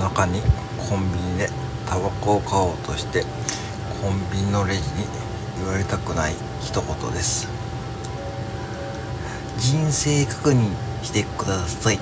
中にコンビニでタバコを買おうとしてコンビニのレジに言われたくない一言です。人生確認してください。